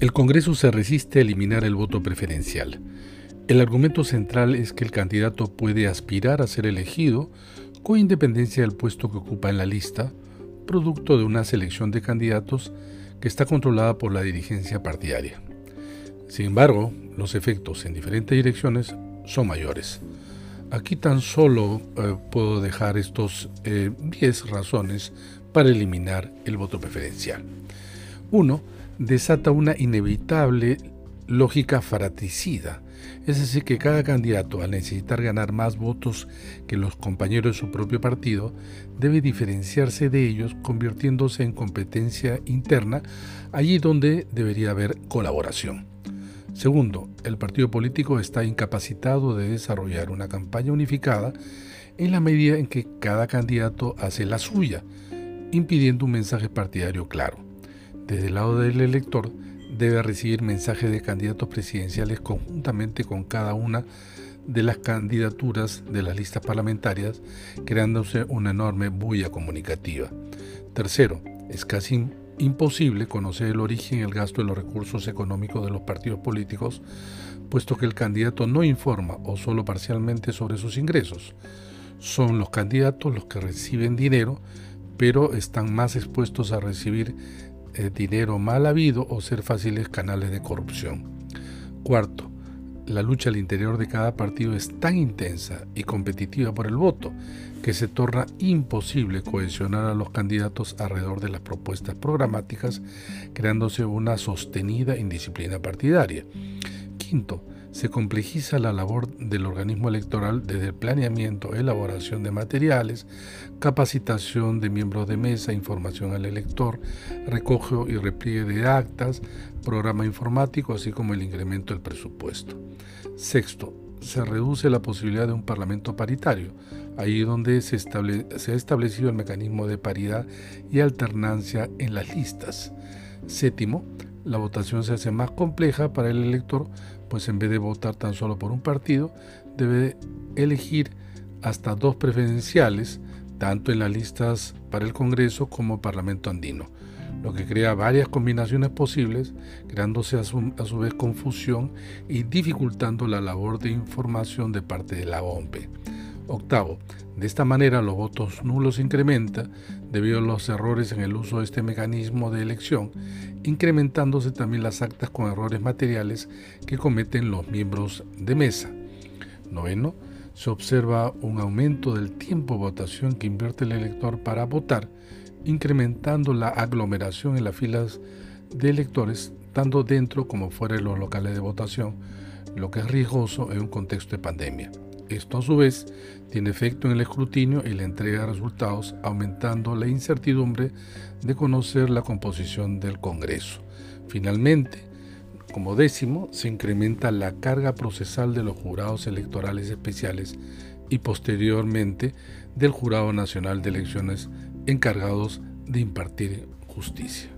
El Congreso se resiste a eliminar el voto preferencial. El argumento central es que el candidato puede aspirar a ser elegido con independencia del puesto que ocupa en la lista, producto de una selección de candidatos que está controlada por la dirigencia partidaria. Sin embargo, los efectos en diferentes direcciones son mayores. Aquí tan solo eh, puedo dejar estos 10 eh, razones para eliminar el voto preferencial. 1. Desata una inevitable lógica fratricida, es decir, que cada candidato, al necesitar ganar más votos que los compañeros de su propio partido, debe diferenciarse de ellos convirtiéndose en competencia interna allí donde debería haber colaboración. Segundo, el partido político está incapacitado de desarrollar una campaña unificada en la medida en que cada candidato hace la suya, impidiendo un mensaje partidario claro. Desde el lado del elector, debe recibir mensajes de candidatos presidenciales conjuntamente con cada una de las candidaturas de las listas parlamentarias, creándose una enorme bulla comunicativa. Tercero, es casi imposible conocer el origen y el gasto de los recursos económicos de los partidos políticos, puesto que el candidato no informa o solo parcialmente sobre sus ingresos. Son los candidatos los que reciben dinero, pero están más expuestos a recibir dinero mal habido o ser fáciles canales de corrupción. Cuarto, la lucha al interior de cada partido es tan intensa y competitiva por el voto que se torna imposible cohesionar a los candidatos alrededor de las propuestas programáticas, creándose una sostenida indisciplina partidaria. Quinto, se complejiza la labor del organismo electoral desde el planeamiento, elaboración de materiales, capacitación de miembros de mesa, información al elector, recojo y repliegue de actas, programa informático, así como el incremento del presupuesto. Sexto, se reduce la posibilidad de un parlamento paritario, ahí donde se, se, ha establecido el mecanismo de paridad y alternancia en las listas. Séptimo, la votación se hace más compleja para el elector, pues en vez de votar tan solo por un partido, debe elegir hasta dos preferenciales, tanto en las listas para el Congreso como Parlamento andino lo que crea varias combinaciones posibles, creándose a su, vez confusión y dificultando la labor de información de parte de la OMP. Octavo, de esta manera los votos nulos incrementan debido a los errores en el uso de este mecanismo de elección, incrementándose también las actas con errores materiales que cometen los miembros de mesa. Noveno, se observa un aumento del tiempo de votación que invierte el elector para votar, incrementando la aglomeración en las filas de electores, tanto dentro como fuera de los locales de votación, lo que es riesgoso en un contexto de pandemia. Esto a su vez tiene efecto en el escrutinio y la entrega de resultados, aumentando la incertidumbre de conocer la composición del Congreso. Finalmente, como décimo, se incrementa la carga procesal de los jurados electorales especiales y posteriormente del Jurado Nacional de Elecciones encargados de impartir justicia.